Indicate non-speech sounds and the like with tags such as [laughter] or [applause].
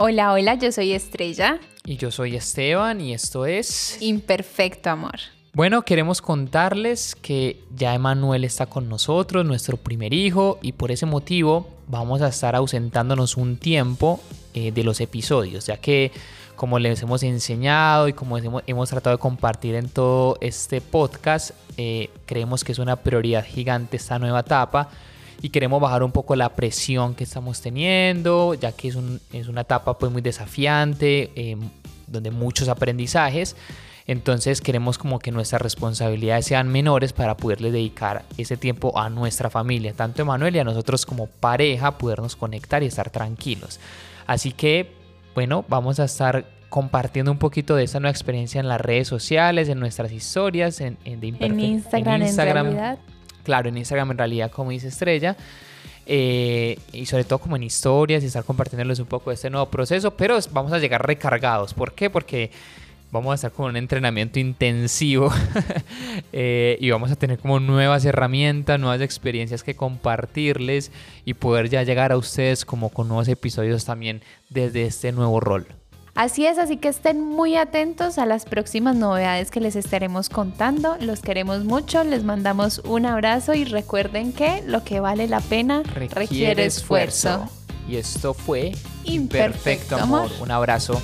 Hola, hola, yo soy Estrella. Y yo soy Esteban y esto es... Imperfecto Amor. Bueno, queremos contarles que ya Emanuel está con nosotros, nuestro primer hijo, y por ese motivo vamos a estar ausentándonos un tiempo eh, de los episodios, ya que como les hemos enseñado y como hemos, tratado de compartir en todo este podcast, eh, creemos que es una prioridad gigante esta nueva etapa y queremos bajar un poco la presión que estamos teniendo, ya que es, es una etapa pues muy desafiante, eh, donde muchos aprendizajes. Entonces queremos como que nuestras responsabilidades sean menores para poderle dedicar ese tiempo a nuestra familia, tanto a Emanuel y a nosotros como pareja, podernos conectar y estar tranquilos. Así que, bueno, vamos a estar compartiendo un poquito de esta nueva experiencia en las redes sociales, en nuestras historias, en, en, en Instagram, en realidad claro, en Instagram en realidad, como dice Estrella. Eh, y sobre todo como en historias y estar compartiéndoles un poco de este nuevo proceso, pero vamos a llegar recargados. ¿Por qué? Porque vamos a estar con un entrenamiento intensivo [laughs] eh, y vamos a tener como nuevas herramientas, nuevas experiencias que compartirles y poder ya llegar a ustedes como con nuevos episodios también desde este nuevo rol. Así es, así que estén muy atentos a las próximas novedades que les estaremos contando. Los queremos mucho, les mandamos un abrazo y recuerden que lo que vale la pena requiere, esfuerzo. Y esto fue Imperfecto, amor. Un abrazo.